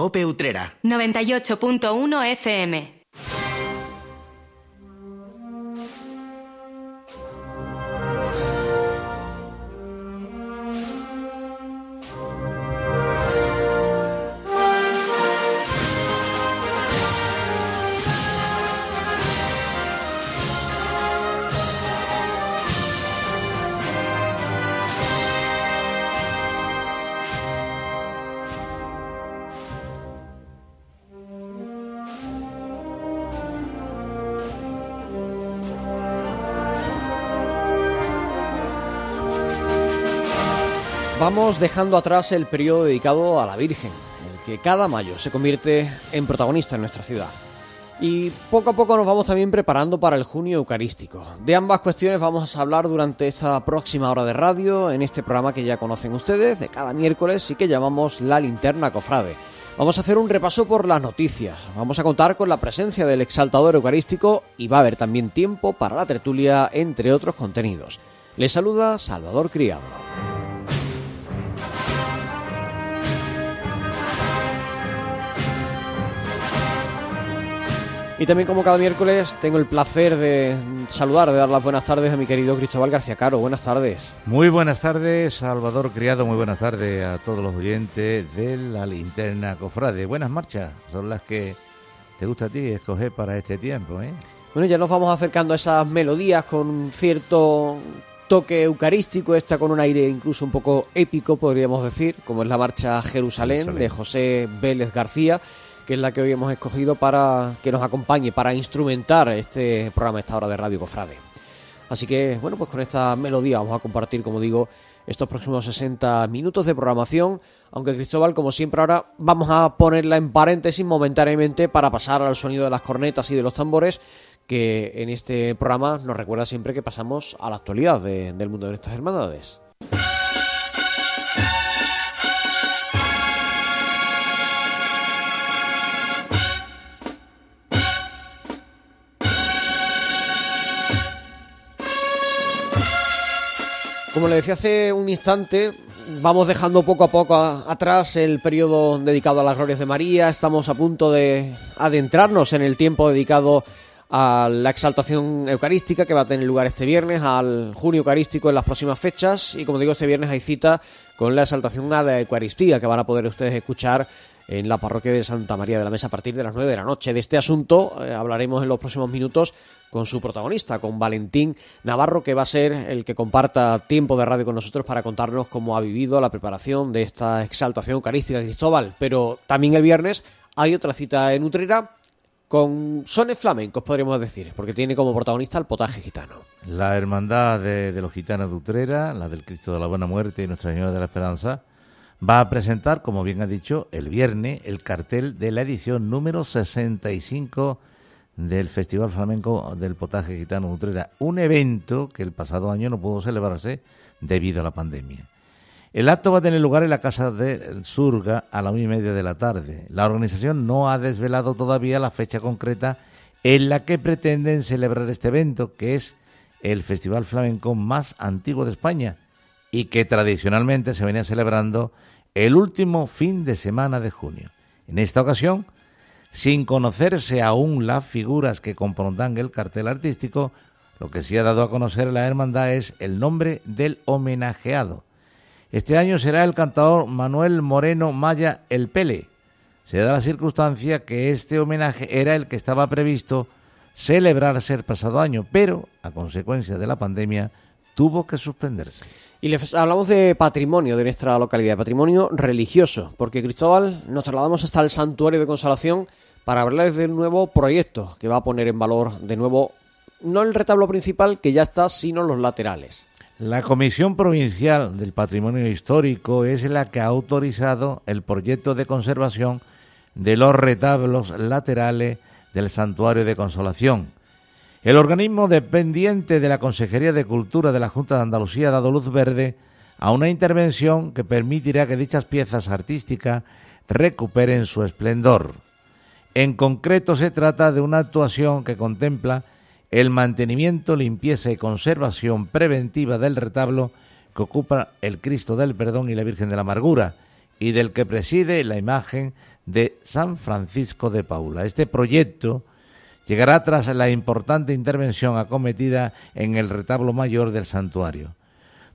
Cope Utrera. 98.1 FM. Vamos dejando atrás el periodo dedicado a la Virgen, el que cada mayo se convierte en protagonista en nuestra ciudad. Y poco a poco nos vamos también preparando para el junio eucarístico. De ambas cuestiones vamos a hablar durante esta próxima hora de radio en este programa que ya conocen ustedes de cada miércoles y que llamamos La Linterna Cofrade. Vamos a hacer un repaso por las noticias, vamos a contar con la presencia del exaltador eucarístico y va a haber también tiempo para la tertulia, entre otros contenidos. Les saluda Salvador Criado. Y también como cada miércoles tengo el placer de saludar, de dar las buenas tardes a mi querido Cristóbal García Caro. Buenas tardes. Muy buenas tardes, Salvador Criado. Muy buenas tardes a todos los oyentes de la linterna cofrade. Buenas marchas, son las que te gusta a ti escoger para este tiempo. ¿eh? Bueno, ya nos vamos acercando a esas melodías con un cierto toque eucarístico, esta con un aire incluso un poco épico, podríamos decir, como es la marcha Jerusalén, Jerusalén. de José Vélez García que es la que hoy hemos escogido para que nos acompañe, para instrumentar este programa, esta hora de Radio Cofrade. Así que, bueno, pues con esta melodía vamos a compartir, como digo, estos próximos 60 minutos de programación, aunque Cristóbal, como siempre ahora, vamos a ponerla en paréntesis momentáneamente para pasar al sonido de las cornetas y de los tambores, que en este programa nos recuerda siempre que pasamos a la actualidad del mundo de estas hermandades. Como le decía hace un instante, vamos dejando poco a poco atrás el periodo dedicado a las glorias de María. Estamos a punto de adentrarnos en el tiempo dedicado a la exaltación eucarística que va a tener lugar este viernes, al junio eucarístico en las próximas fechas. Y como digo, este viernes hay cita con la exaltación a la Eucaristía que van a poder ustedes escuchar en la parroquia de Santa María de la Mesa a partir de las 9 de la noche. De este asunto eh, hablaremos en los próximos minutos con su protagonista, con Valentín Navarro, que va a ser el que comparta tiempo de radio con nosotros para contarnos cómo ha vivido la preparación de esta exaltación eucarística de Cristóbal. Pero también el viernes hay otra cita en Utrera con sones flamencos, podríamos decir, porque tiene como protagonista el potaje gitano. La hermandad de, de los gitanos de Utrera, la del Cristo de la Buena Muerte y Nuestra Señora de la Esperanza, va a presentar, como bien ha dicho, el viernes el cartel de la edición número 65 del Festival Flamenco del Potaje Gitano Utrera, un evento que el pasado año no pudo celebrarse debido a la pandemia. El acto va a tener lugar en la Casa de Surga a la una y media de la tarde. La organización no ha desvelado todavía la fecha concreta en la que pretenden celebrar este evento, que es el festival flamenco más antiguo de España y que tradicionalmente se venía celebrando el último fin de semana de junio. En esta ocasión, sin conocerse aún las figuras que compondrán el cartel artístico, lo que sí ha dado a conocer la hermandad es el nombre del homenajeado. Este año será el cantador Manuel Moreno Maya El Pele. Se da la circunstancia que este homenaje era el que estaba previsto celebrarse el pasado año, pero a consecuencia de la pandemia tuvo que suspenderse. Y les hablamos de patrimonio de nuestra localidad, patrimonio religioso, porque Cristóbal nos trasladamos hasta el Santuario de Consolación para hablarles del nuevo proyecto que va a poner en valor de nuevo no el retablo principal que ya está, sino los laterales. La Comisión Provincial del Patrimonio Histórico es la que ha autorizado el proyecto de conservación de los retablos laterales del Santuario de Consolación. El organismo dependiente de la Consejería de Cultura de la Junta de Andalucía ha dado luz verde a una intervención que permitirá que dichas piezas artísticas recuperen su esplendor. En concreto se trata de una actuación que contempla el mantenimiento, limpieza y conservación preventiva del retablo que ocupa el Cristo del Perdón y la Virgen de la Amargura y del que preside la imagen de San Francisco de Paula. Este proyecto llegará tras la importante intervención acometida en el retablo mayor del santuario.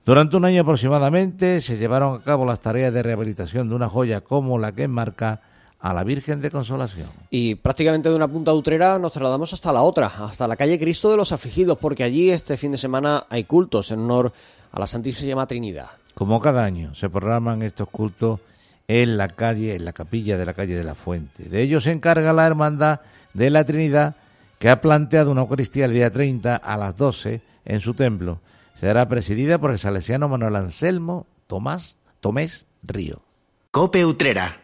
Durante un año aproximadamente se llevaron a cabo las tareas de rehabilitación de una joya como la que enmarca a la Virgen de Consolación. Y prácticamente de una punta de Utrera nos trasladamos hasta la otra, hasta la calle Cristo de los Afligidos, porque allí este fin de semana hay cultos en honor a la Santísima Trinidad. Como cada año se programan estos cultos en la calle, en la capilla de la calle de la Fuente. De ello se encarga la Hermandad de la Trinidad, que ha planteado una Eucaristía el día 30 a las 12 en su templo. Será presidida por el salesiano Manuel Anselmo Tomás Tomés Río. Cope Utrera.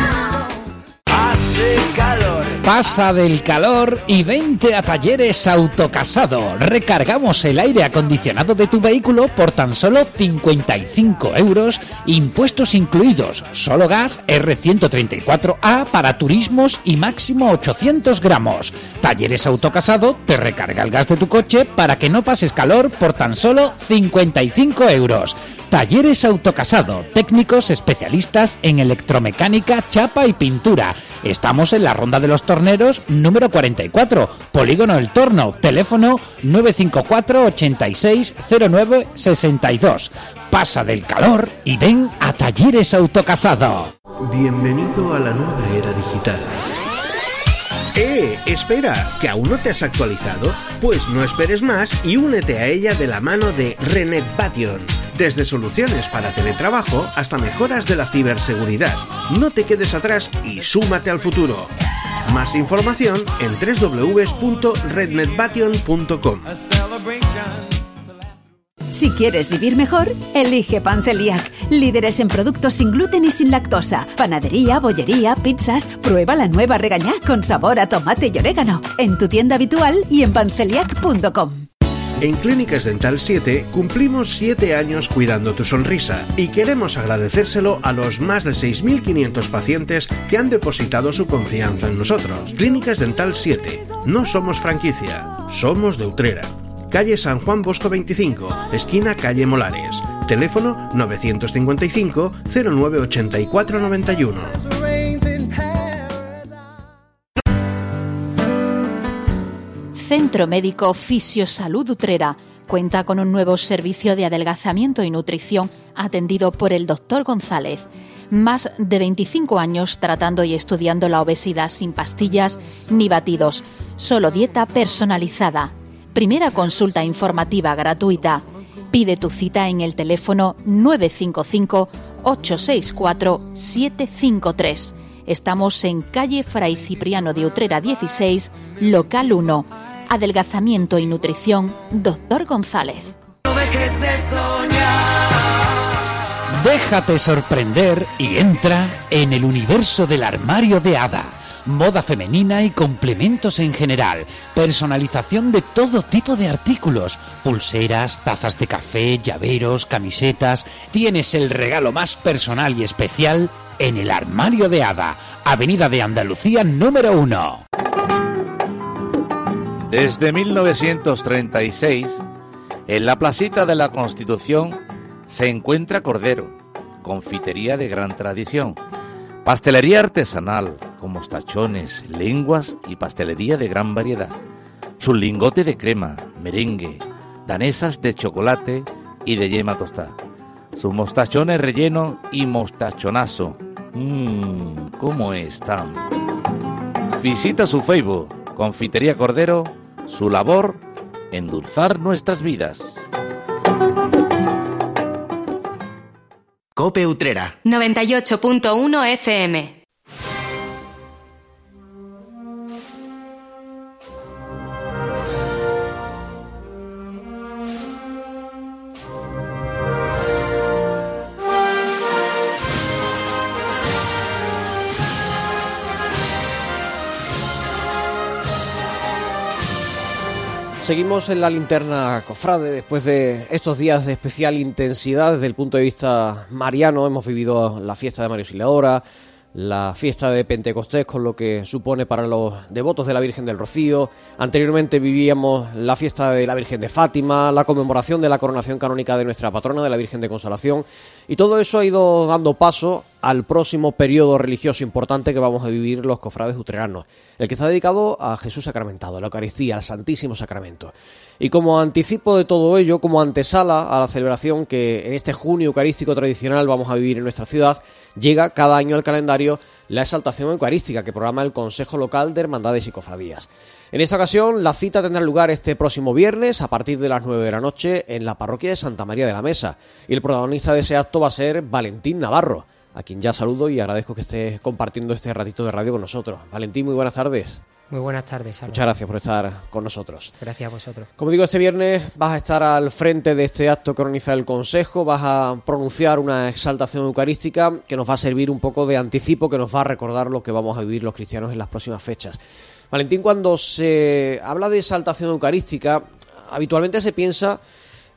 Pasa del calor y vente a Talleres Autocasado. Recargamos el aire acondicionado de tu vehículo por tan solo 55 euros, impuestos incluidos, solo gas R134A para turismos y máximo 800 gramos. Talleres Autocasado te recarga el gas de tu coche para que no pases calor por tan solo 55 euros. Talleres Autocasado, técnicos especialistas en electromecánica, chapa y pintura. Estamos en la Ronda de los Torneros número 44, Polígono El Torno, teléfono 954 86 09 62. Pasa del calor y ven a Talleres Autocasado. Bienvenido a la nueva era digital. ¡Eh! Espera, ¿que aún no te has actualizado? Pues no esperes más y únete a ella de la mano de Renet Bation. Desde soluciones para teletrabajo hasta mejoras de la ciberseguridad. No te quedes atrás y súmate al futuro. Más información en www.rednetbation.com. Si quieres vivir mejor, elige Panceliac. Líderes en productos sin gluten y sin lactosa. Panadería, bollería, pizzas. Prueba la nueva regañá con sabor a tomate y orégano. En tu tienda habitual y en panceliac.com. En Clínicas Dental 7 cumplimos 7 años cuidando tu sonrisa y queremos agradecérselo a los más de 6.500 pacientes que han depositado su confianza en nosotros. Clínicas Dental 7. No somos franquicia, somos de Utrera. Calle San Juan Bosco 25, esquina calle Molares. Teléfono 955 0984 91. Centro Médico Fisiosalud Utrera cuenta con un nuevo servicio de adelgazamiento y nutrición atendido por el doctor González. Más de 25 años tratando y estudiando la obesidad sin pastillas ni batidos, solo dieta personalizada. Primera consulta informativa gratuita. Pide tu cita en el teléfono 955 864 753. Estamos en calle Fray Cipriano de Utrera 16, local 1. Adelgazamiento y nutrición, doctor González. Déjate sorprender y entra en el universo del armario de hada. Moda femenina y complementos en general. Personalización de todo tipo de artículos. Pulseras, tazas de café, llaveros, camisetas. Tienes el regalo más personal y especial en el armario de hada. Avenida de Andalucía número 1. Desde 1936, en la placita de la Constitución se encuentra Cordero, confitería de gran tradición, pastelería artesanal, con mostachones, lenguas y pastelería de gran variedad, su lingote de crema, merengue, danesas de chocolate y de yema tostada, sus mostachones relleno y mostachonazo. Mmm, ¿cómo están? Visita su Facebook, Confitería Cordero, su labor, endulzar nuestras vidas. Cope Utrera. 98.1 FM. Seguimos en la linterna cofrade después de estos días de especial intensidad desde el punto de vista mariano. Hemos vivido la fiesta de Mario Sileadora, la fiesta de Pentecostés con lo que supone para los devotos de la Virgen del Rocío. Anteriormente vivíamos la fiesta de la Virgen de Fátima, la conmemoración de la coronación canónica de nuestra patrona, de la Virgen de Consolación. Y todo eso ha ido dando paso al próximo periodo religioso importante que vamos a vivir los cofrades utreranos, el que está dedicado a Jesús sacramentado, a la Eucaristía, al Santísimo Sacramento. Y como anticipo de todo ello, como antesala a la celebración que en este junio eucarístico tradicional vamos a vivir en nuestra ciudad, llega cada año al calendario la exaltación eucarística que programa el Consejo Local de Hermandades y Cofradías. En esta ocasión, la cita tendrá lugar este próximo viernes a partir de las 9 de la noche en la parroquia de Santa María de la Mesa. Y el protagonista de ese acto va a ser Valentín Navarro, a quien ya saludo y agradezco que esté compartiendo este ratito de radio con nosotros. Valentín, muy buenas tardes. Muy buenas tardes. Muchas gracias por estar con nosotros. Gracias a vosotros. Como digo, este viernes vas a estar al frente de este acto que organiza el Consejo, vas a pronunciar una exaltación eucarística que nos va a servir un poco de anticipo, que nos va a recordar lo que vamos a vivir los cristianos en las próximas fechas. Valentín, cuando se habla de exaltación eucarística, habitualmente se piensa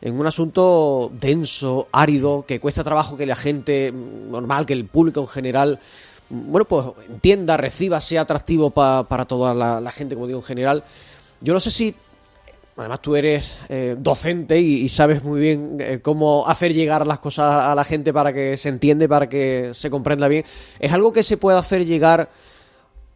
en un asunto denso, árido, que cuesta trabajo que la gente normal, que el público en general bueno, pues entienda, reciba, sea atractivo para toda la, gente, como digo, en general. Yo no sé si, además tú eres eh, docente y, sabes muy bien eh, cómo hacer llegar las cosas a la gente para que se entiende, para que se comprenda bien. ¿Es algo que se puede hacer llegar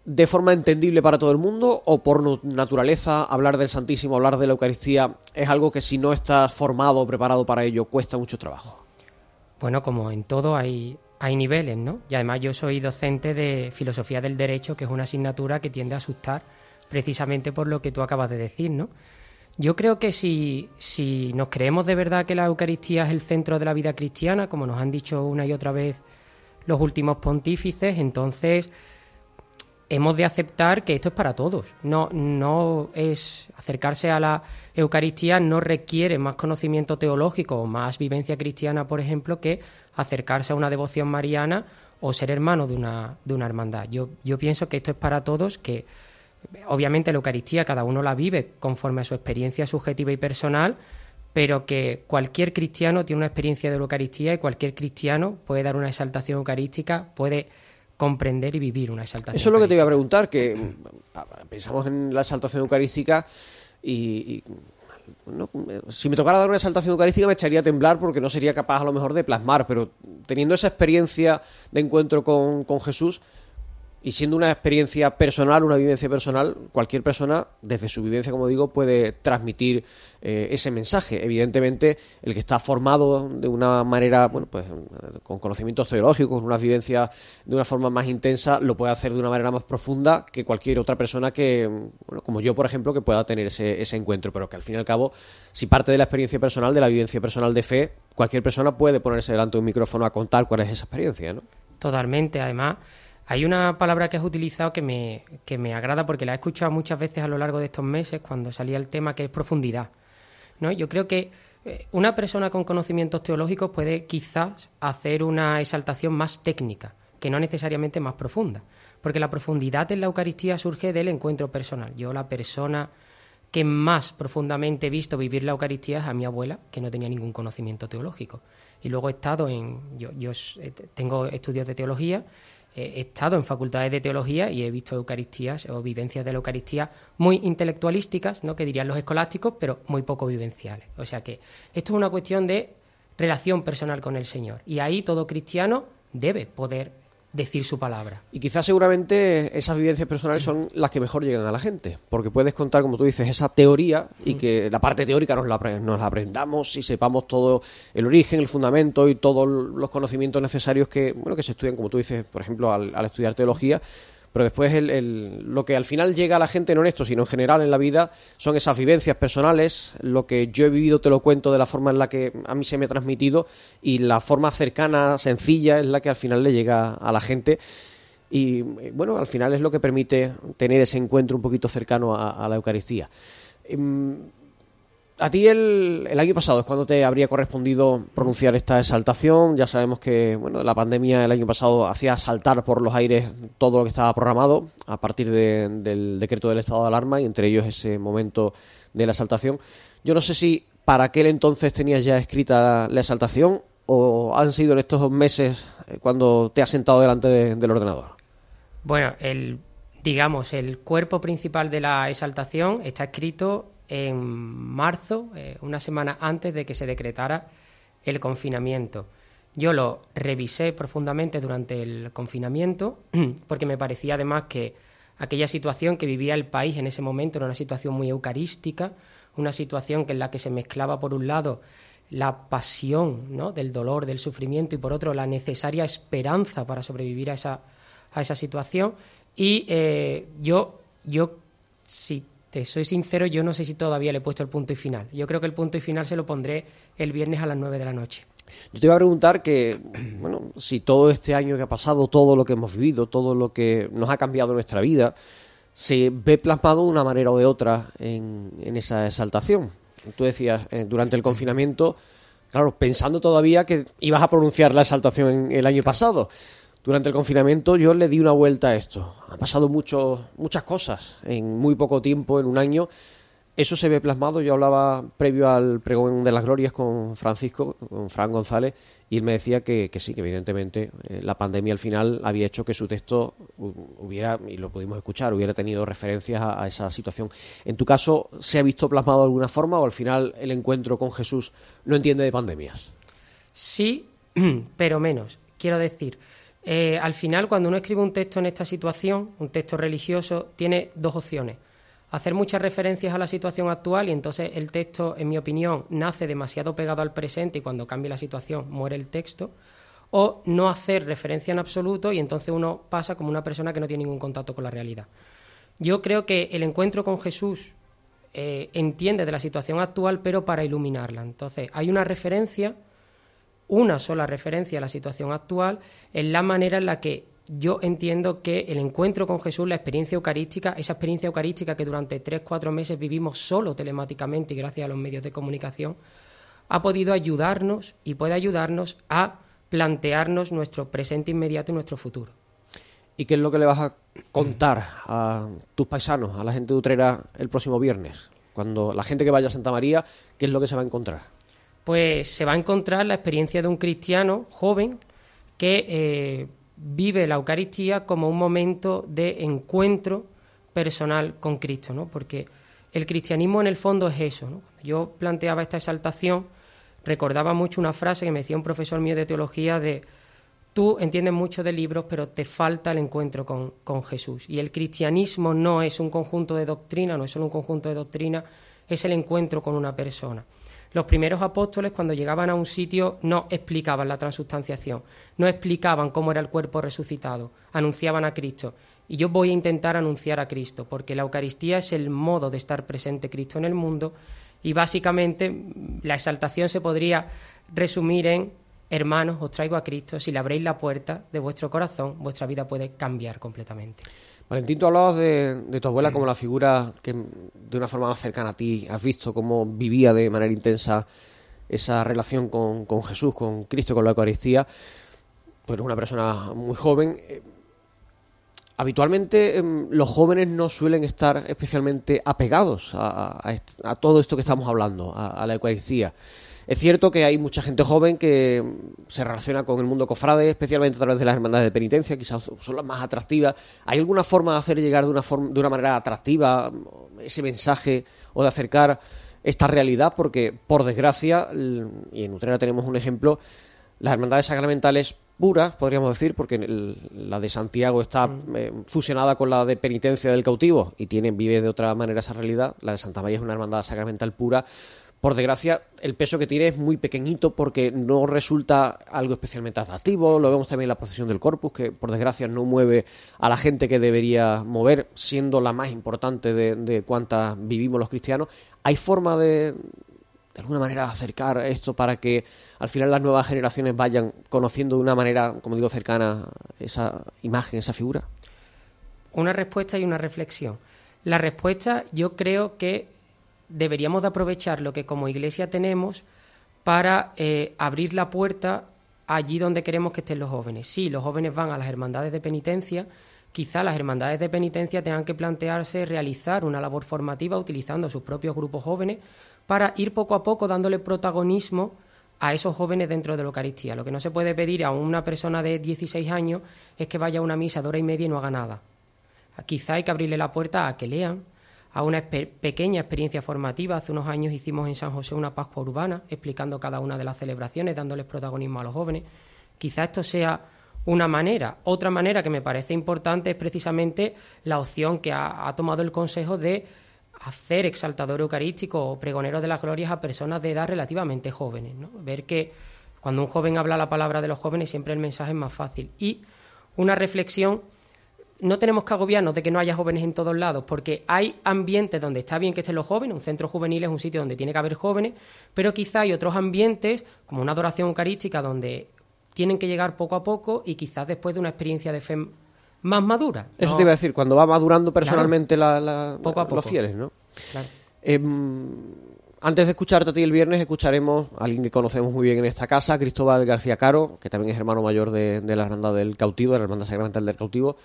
de forma entendible para todo el mundo o por naturaleza hablar del Santísimo, hablar de la Eucaristía es algo que si no estás formado o preparado para ello cuesta mucho trabajo? Bueno, como en todo hay, hay niveles, ¿no? Y además yo soy docente de filosofía del derecho, que es una asignatura que tiende a asustar precisamente por lo que tú acabas de decir, ¿no? Yo creo que si, si nos creemos de verdad que la Eucaristía es el centro de la vida cristiana, como nos han dicho una y otra vez los últimos pontífices, entonces hemos de aceptar que esto es para todos. No, no es acercarse a la Eucaristía no requiere más conocimiento teológico o más vivencia cristiana, por ejemplo, que acercarse a una devoción mariana o ser hermano de una, de una hermandad. Yo, yo pienso que esto es para todos, que obviamente la Eucaristía cada uno la vive conforme a su experiencia subjetiva y personal, pero que cualquier cristiano tiene una experiencia de la Eucaristía y cualquier cristiano puede dar una exaltación eucarística, puede comprender y vivir una exaltación. Eso es lo que te iba a preguntar, que mm, pensamos en la exaltación eucarística y, si me tocara dar una exaltación eucarística me echaría a temblar porque no sería capaz a lo mejor de plasmar, pero teniendo esa experiencia de encuentro con, con Jesús, y siendo una experiencia personal, una vivencia personal, cualquier persona, desde su vivencia, como digo, puede transmitir eh, ese mensaje. Evidentemente, el que está formado de una manera, bueno, pues con conocimientos teológicos, con una vivencia de una forma más intensa, lo puede hacer de una manera más profunda que cualquier otra persona que, bueno, como yo, por ejemplo, que pueda tener ese, ese encuentro. Pero que al fin y al cabo, si parte de la experiencia personal, de la vivencia personal de fe, cualquier persona puede ponerse delante de un micrófono a contar cuál es esa experiencia, ¿no? Totalmente, además hay una palabra que has utilizado que me, que me agrada porque la he escuchado muchas veces a lo largo de estos meses cuando salía el tema, que es profundidad. ¿no? Yo creo que eh, una persona con conocimientos teológicos puede quizás hacer una exaltación más técnica, que no necesariamente más profunda, porque la profundidad en la Eucaristía surge del encuentro personal. Yo la persona que más profundamente he visto vivir la Eucaristía es a mi abuela, que no tenía ningún conocimiento teológico. Y luego he estado en, yo, yo tengo estudios de teología he estado en facultades de teología y he visto Eucaristías o vivencias de la Eucaristía muy intelectualísticas, ¿no? que dirían los escolásticos, pero muy poco vivenciales. O sea que esto es una cuestión de relación personal con el Señor. Y ahí todo cristiano debe poder decir su palabra. Y quizás seguramente esas vivencias personales son las que mejor llegan a la gente, porque puedes contar, como tú dices, esa teoría y mm. que la parte teórica nos la, nos la aprendamos y sepamos todo el origen, el fundamento y todos los conocimientos necesarios que, bueno, que se estudian, como tú dices, por ejemplo, al, al estudiar teología, pero después lo que al final llega a la gente, no en esto, sino en general en la vida, son esas vivencias personales, lo que yo he vivido te lo cuento de la forma en la que a mí se me ha transmitido y la forma cercana, sencilla, es la que al final le llega a la gente. Y bueno, al final es lo que permite tener ese encuentro un poquito cercano a, la Eucaristía. A ti el, año pasado es cuando te habría correspondido pronunciar esta exaltación. Ya sabemos que bueno, la pandemia el año pasado hacía saltar por los aires todo lo que estaba programado a partir de, del decreto del estado de alarma y entre ellos ese momento de la exaltación. Yo no sé si para aquel entonces tenías ya escrita la exaltación o han sido en estos meses eh, cuando te has sentado delante de, del ordenador. Bueno, el digamos el cuerpo principal de la exaltación está escrito en marzo, eh, una semana antes de que se decretara el confinamiento. Yo lo revisé profundamente durante el confinamiento porque me parecía además que aquella situación que vivía el país en ese momento era una situación muy eucarística, una situación en la que se mezclaba por un lado la pasión ¿no? del dolor, del sufrimiento y por otro la necesaria esperanza para sobrevivir a esa, a esa situación. Y eh, yo, yo, si te soy sincero, yo no sé si todavía le he puesto el punto y final. Yo creo que el punto y final se lo pondré el viernes a las 9 de la noche. Yo te iba a preguntar que, bueno, si todo este año que ha pasado, todo lo que hemos vivido, todo lo que nos ha cambiado nuestra vida, se ve plasmado de una manera o de otra en, en esa exaltación. Tú decías, eh, durante el confinamiento, claro, pensando todavía que ibas a pronunciar la exaltación el año pasado durante el confinamiento yo le di una vuelta a esto. Han pasado mucho, muchas cosas en muy poco tiempo, en un año. Eso se ve plasmado. Yo hablaba previo al pregón de las glorias con Francisco, con Fran González, y él me decía que, sí, que evidentemente eh, la pandemia al final había hecho que su texto hubiera, y lo pudimos escuchar, hubiera tenido referencias a, a esa situación. En tu caso, ¿se ha visto plasmado de alguna forma o al final el encuentro con Jesús no entiende de pandemias? Sí, pero menos. Quiero decir, eh, al final, cuando uno escribe un texto en esta situación, un texto religioso, tiene dos opciones. Hacer muchas referencias a la situación actual y entonces el texto, en mi opinión, nace demasiado pegado al presente y cuando cambia la situación muere el texto. O no hacer referencia en absoluto y entonces uno pasa como una persona que no tiene ningún contacto con la realidad. Yo creo que el encuentro con Jesús eh, entiende de la situación actual, pero para iluminarla. Entonces, hay una referencia una sola referencia a la situación actual, es la manera en la que yo entiendo que el encuentro con Jesús, la experiencia eucarística, esa experiencia eucarística que durante tres, cuatro meses vivimos solo telemáticamente y gracias a los medios de comunicación, ha podido ayudarnos y puede ayudarnos a plantearnos nuestro presente inmediato y nuestro futuro. ¿Y qué es lo que le vas a contar a tus paisanos, a la gente de Utrera el próximo viernes? Cuando la gente que vaya a Santa María, ¿qué es lo que se va a encontrar? Pues se va a encontrar la experiencia de un cristiano joven que eh, vive la Eucaristía como un momento de encuentro personal con Cristo, ¿no? Porque el cristianismo en el fondo es eso, yo planteaba esta exaltación, recordaba mucho una frase que me decía un profesor mío de teología de tú entiendes mucho de libros, pero te falta el encuentro con, con Jesús. Y el cristianismo no es un conjunto de doctrina, no es solo un conjunto de doctrina, es el encuentro con una persona. Los primeros apóstoles cuando llegaban a un sitio no explicaban la transustanciación, no explicaban cómo era el cuerpo resucitado, anunciaban a Cristo. Y yo voy a intentar anunciar a Cristo, porque la Eucaristía es el modo de estar presente Cristo en el mundo y básicamente la exaltación se podría resumir en hermanos, os traigo a Cristo, si le abréis la puerta de vuestro corazón, vuestra vida puede cambiar completamente. Valentín, tú hablabas de, tu abuela como la figura que de una forma más cercana a ti has visto cómo vivía de manera intensa esa relación con, con Jesús, con Cristo, con la Eucaristía. Eres una persona muy joven. Eh, habitualmente em, los jóvenes no suelen estar especialmente apegados a, todo esto que estamos hablando, a la Eucaristía. Es cierto que hay mucha gente joven que se relaciona con el mundo cofrade, especialmente a través de las hermandades de penitencia, quizás son las más atractivas. ¿Hay alguna forma de hacer llegar de una, forma, de una manera atractiva ese mensaje o de acercar esta realidad? Porque, por desgracia, y en Utrera tenemos un ejemplo, las hermandades sacramentales puras, podríamos decir, porque la de Santiago está mm. eh, fusionada con la de penitencia del cautivo y tiene, vive de otra manera esa realidad. La de Santa María es una hermandad sacramental pura por desgracia, el peso que tiene es muy pequeñito porque no resulta algo especialmente atractivo. Lo vemos también en la procesión del Corpus, que por desgracia no mueve a la gente que debería mover, siendo la más importante de, de cuantas vivimos los cristianos. ¿Hay forma de, de alguna manera, acercar esto para que al final las nuevas generaciones vayan conociendo de una manera, como digo, cercana esa imagen, esa figura? Una respuesta y una reflexión. La respuesta, yo creo que deberíamos de aprovechar lo que como iglesia tenemos para eh, abrir la puerta allí donde queremos que estén los jóvenes. Sí, los jóvenes van a las hermandades de penitencia, quizá las hermandades de penitencia tengan que plantearse realizar una labor formativa utilizando sus propios grupos jóvenes para ir poco a poco dándole protagonismo a esos jóvenes dentro de la Eucaristía. Lo que no se puede pedir a una persona de 16 años es que vaya a una misa de hora y media y no haga nada. Quizá hay que abrirle la puerta a que lean, a una pequeña experiencia formativa. Hace unos años hicimos en San José una Pascua urbana, explicando cada una de las celebraciones, dándoles protagonismo a los jóvenes. Quizá esto sea una manera. Otra manera que me parece importante es precisamente la opción que ha, tomado el Consejo de hacer exaltador eucarístico o pregonero de las glorias a personas de edad relativamente jóvenes. Ver que cuando un joven habla la palabra de los jóvenes siempre el mensaje es más fácil. Y una reflexión no tenemos que agobiarnos de que no haya jóvenes en todos lados, porque hay ambientes donde está bien que estén los jóvenes, un centro juvenil es un sitio donde tiene que haber jóvenes, pero quizá hay otros ambientes, como una adoración eucarística, donde tienen que llegar poco a poco y quizás después de una experiencia de fe más madura. Eso te iba a decir, cuando va madurando personalmente la, los fieles, ¿no? Em, antes de escucharte a ti el viernes, escucharemos a alguien que conocemos muy bien en esta casa, Cristóbal García Caro, que también es hermano mayor de, la Hermandad del Cautivo, de la Hermandad Sacramental del Cautivo.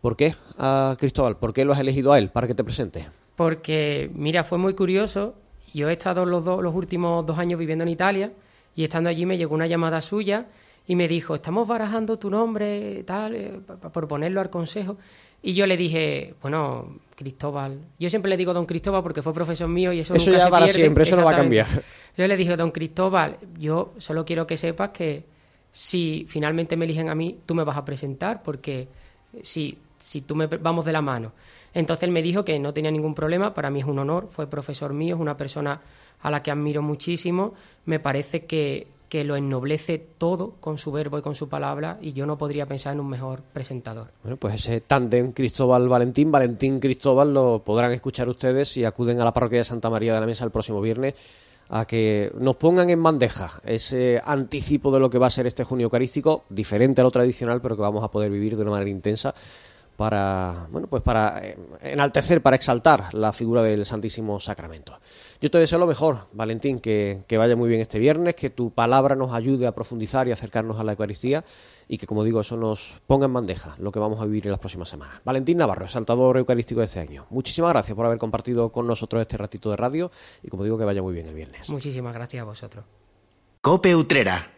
¿Por qué a Cristóbal? ¿Por qué lo has elegido a él para que te presente? Porque, mira, fue muy curioso. Yo he estado los, los últimos dos años viviendo en Italia y estando allí me llegó una llamada suya y me dijo, estamos barajando tu nombre, tal, eh, por ponerlo al consejo. Y yo le dije, bueno, Cristóbal. Yo siempre le digo don Cristóbal porque fue profesor mío y eso, eso ya para siempre, eso no va a cambiar. Yo le dije, don Cristóbal, yo solo quiero que sepas que si finalmente me eligen a mí, tú me vas a presentar porque si si tú me vamos de la mano. Entonces él me dijo que no tenía ningún problema, para mí es un honor, fue profesor mío, es una persona a la que admiro muchísimo, me parece que, que lo ennoblece todo con su verbo y con su palabra y yo no podría pensar en un mejor presentador. Bueno, pues ese tándem Cristóbal-Valentín, Valentín-Cristóbal lo podrán escuchar ustedes si acuden a la parroquia de Santa María de la Mesa el próximo viernes a que nos pongan en bandeja ese anticipo de lo que va a ser este junio eucarístico, diferente a lo tradicional, pero que vamos a poder vivir de una manera intensa para, bueno, pues para eh, enaltecer, para exaltar la figura del Santísimo Sacramento. Yo te deseo lo mejor, Valentín, que, que, vaya muy bien este viernes, que tu palabra nos ayude a profundizar y acercarnos a la Eucaristía y que, como digo, eso nos ponga en bandeja lo que vamos a vivir en las próximas semanas. Valentín Navarro, exaltador eucarístico de este año. Muchísimas gracias por haber compartido con nosotros este ratito de radio y, como digo, que vaya muy bien el viernes. Muchísimas gracias a vosotros. Cope Utrera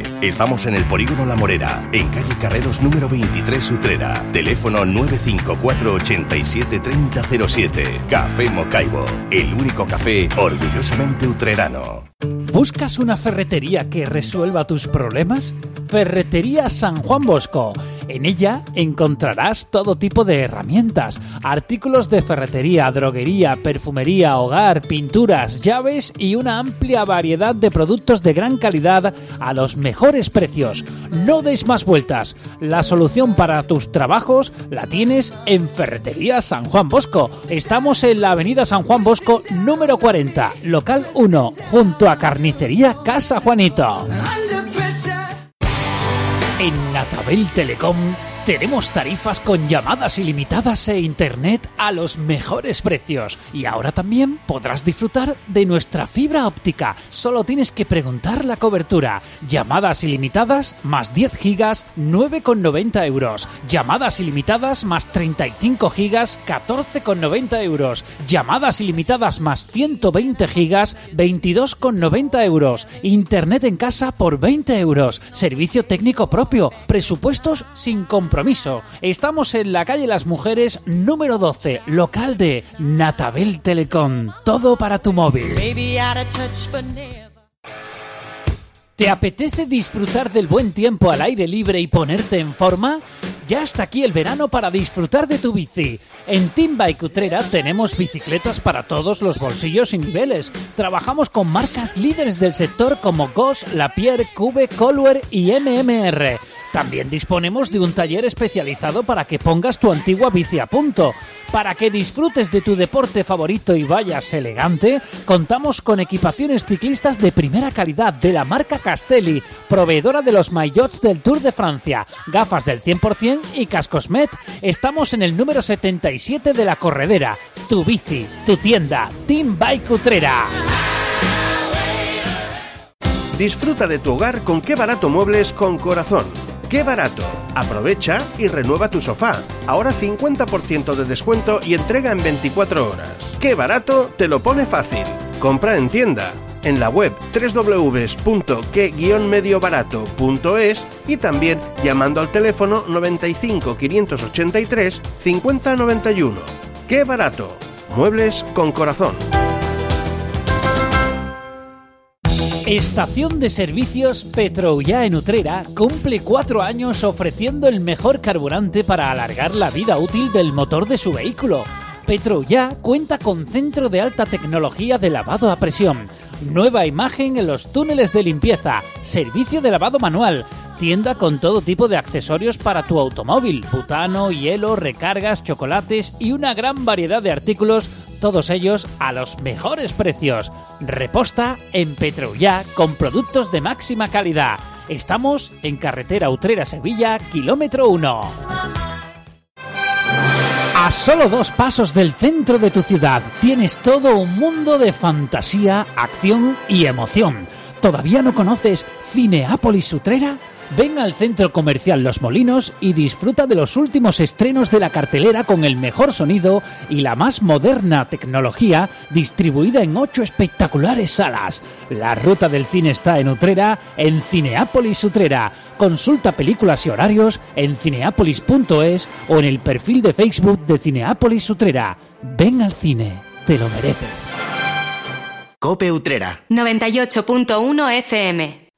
Estamos en el Polígono La Morera, en calle Carreros número 23 Utrera. Teléfono 954 87 3007. Café Mocaibo, el único café orgullosamente utrerano. ¿Buscas una ferretería que resuelva tus problemas? Ferretería San Juan Bosco. En ella encontrarás todo tipo de herramientas, artículos de ferretería, droguería, perfumería, hogar, pinturas, llaves y una amplia variedad de productos de gran calidad a los mejores precios. No des más vueltas. La solución para tus trabajos la tienes en Ferretería San Juan Bosco. Estamos en la Avenida San Juan Bosco número 40, local 1, junto a Carnicería Casa Juanito. En Natabel Telecom tenemos tarifas con llamadas ilimitadas e internet a los mejores precios. Y ahora también podrás disfrutar de nuestra fibra óptica. Solo tienes que preguntar la cobertura. Llamadas ilimitadas más 10 gigas, 9,90 euros. Llamadas ilimitadas más 35 gigas, 14,90 euros. Llamadas ilimitadas más 120 gigas, 22,90 euros. Internet en casa por 20 euros. Servicio técnico propio. Presupuestos sin compromiso compromiso. Estamos en la calle Las Mujeres número 12, local de Natabel Telecom. Todo para tu móvil. ¿Te apetece disfrutar del buen tiempo al aire libre y ponerte en forma? Ya está aquí el verano para disfrutar de tu bici. En Team Bike Utrera tenemos bicicletas para todos los bolsillos y niveles. Trabajamos con marcas líderes del sector como Goss, Lapierre, Cube, Colwer y MMR. También disponemos de un taller especializado para que pongas tu antigua bici a punto. Para que disfrutes de tu deporte favorito y vayas elegante, contamos con equipaciones ciclistas de primera calidad de la marca Castelli, proveedora de los maillots del Tour de Francia, gafas del 100% y cascos Met. Estamos en el número 77 de la corredera. Tu bici, tu tienda, Team Bike Utrera. Disfruta de tu hogar con qué barato muebles con corazón. ¡Qué barato! Aprovecha y renueva tu sofá. Ahora 50% de descuento y entrega en 24 horas. ¡Qué barato! Te lo pone fácil. Compra en tienda. En la web www.que-mediobarato.es y también llamando al teléfono 95 583 5091. ¡Qué barato! Muebles con corazón. Estación de Servicios Petroullá en Utrera cumple cuatro años ofreciendo el mejor carburante para alargar la vida útil del motor de su vehículo. Petroullá cuenta con centro de alta tecnología de lavado a presión, nueva imagen en los túneles de limpieza, servicio de lavado manual, tienda con todo tipo de accesorios para tu automóvil, butano, hielo, recargas, chocolates y una gran variedad de artículos todos ellos a los mejores precios. Reposta en Petroullá con productos de máxima calidad. Estamos en carretera Utrera Sevilla, kilómetro 1. A solo dos pasos del centro de tu ciudad tienes todo un mundo de fantasía, acción y emoción. ¿Todavía no conoces Cineápolis Utrera? Ven al Centro Comercial Los Molinos y disfruta de los últimos estrenos de la cartelera con el mejor sonido y la más moderna tecnología distribuida en ocho espectaculares salas. La ruta del cine está en Utrera, en Cineápolis Utrera. Consulta películas y horarios en cineápolis.es o en el perfil de Facebook de Cineápolis Utrera. Ven al cine, te lo mereces. Cope Utrera. 98.1 FM.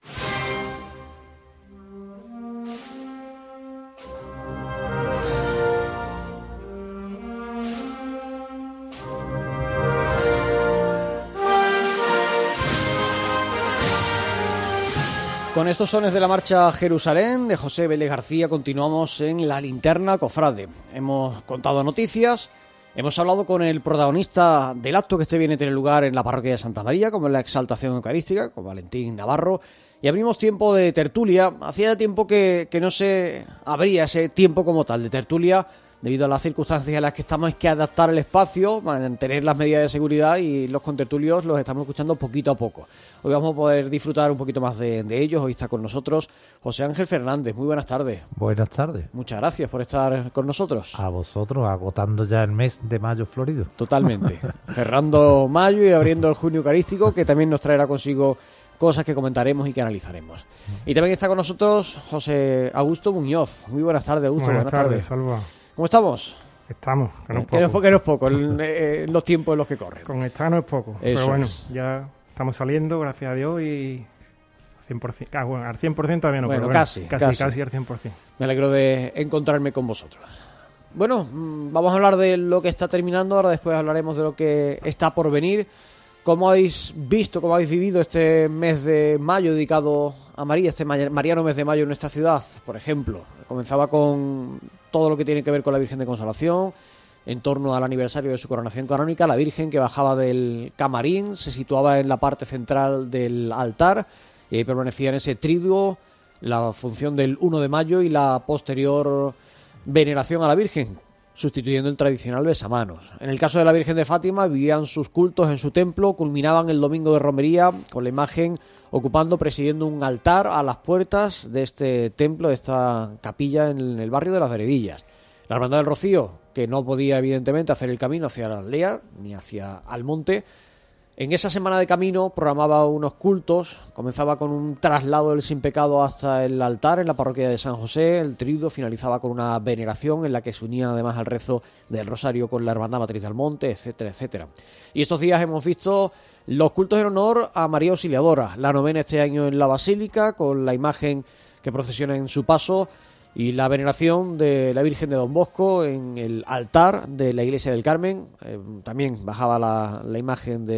Con estos sones de la marcha Jerusalén de José Vélez García continuamos en la linterna cofrade. Hemos contado noticias, hemos hablado con el protagonista del acto que este viene a tener lugar en la parroquia de Santa María, como es la exaltación eucarística, con Valentín Navarro, y abrimos tiempo de tertulia. Hacía tiempo que, que no se abría ese tiempo como tal de tertulia debido a las circunstancias en las que estamos, hay que adaptar el espacio, mantener las medidas de seguridad y los contertulios los estamos escuchando poquito a poco. Hoy vamos a poder disfrutar un poquito más de, de ellos. Hoy está con nosotros José Ángel Fernández. Muy buenas tardes. Buenas tardes. Muchas gracias por estar con nosotros. A vosotros, agotando ya el mes de mayo florido. Totalmente. Cerrando mayo y abriendo el junio eucarístico, que también nos traerá consigo cosas que comentaremos y que analizaremos. Y también está con nosotros José Augusto Muñoz. Muy buenas tardes, Augusto. Buenas, tardes, Salva. ¿Cómo estamos? Estamos, que no es poco. po- que no es poco, el- eh, los tiempos en los que corren. Con esta no es poco. Eso pero bueno, es. ya estamos saliendo, gracias a Dios, y 100%. Ah, bueno, al 100% todavía no, Bueno, pero bueno, casi, casi, casi. casi al 100%. Me alegro de encontrarme con vosotros. Bueno, mm, vamos a hablar de lo que está terminando, ahora después hablaremos de lo que está por venir. ¿Cómo habéis visto, cómo habéis vivido este mes de mayo dedicado a María, este ma- mariano mes de mayo en nuestra ciudad, por ejemplo? Comenzaba con todo lo que tiene que ver con la Virgen de Consolación, en torno al aniversario de su coronación canónica, la Virgen que bajaba del camarín, se situaba en la parte central del altar y ahí permanecía en ese triduo la función del 1 de mayo y la posterior veneración a la Virgen, sustituyendo el tradicional besamanos. En el caso de la Virgen de Fátima, vivían sus cultos en su templo, culminaban el domingo de romería con la imagen ocupando, presidiendo un altar a las puertas de este templo, de esta capilla en el barrio de las Veredillas. La Hermandad del Rocío, que no podía evidentemente hacer el camino hacia la aldea ni hacia Almonte, En esa semana de camino programaba unos cultos, comenzaba con un traslado del sin pecado hasta el altar en la parroquia de San José, el trido finalizaba con una veneración en la que se unía además al rezo del rosario con la hermandad matriz del monte, etcétera, etcétera. Y estos días hemos visto los cultos en honor a María Auxiliadora, la novena este año en la Basílica, con la imagen que procesiona en su paso, y la veneración de la Virgen de Don Bosco en el altar de la Iglesia del Carmen. Eh, también bajaba la imagen de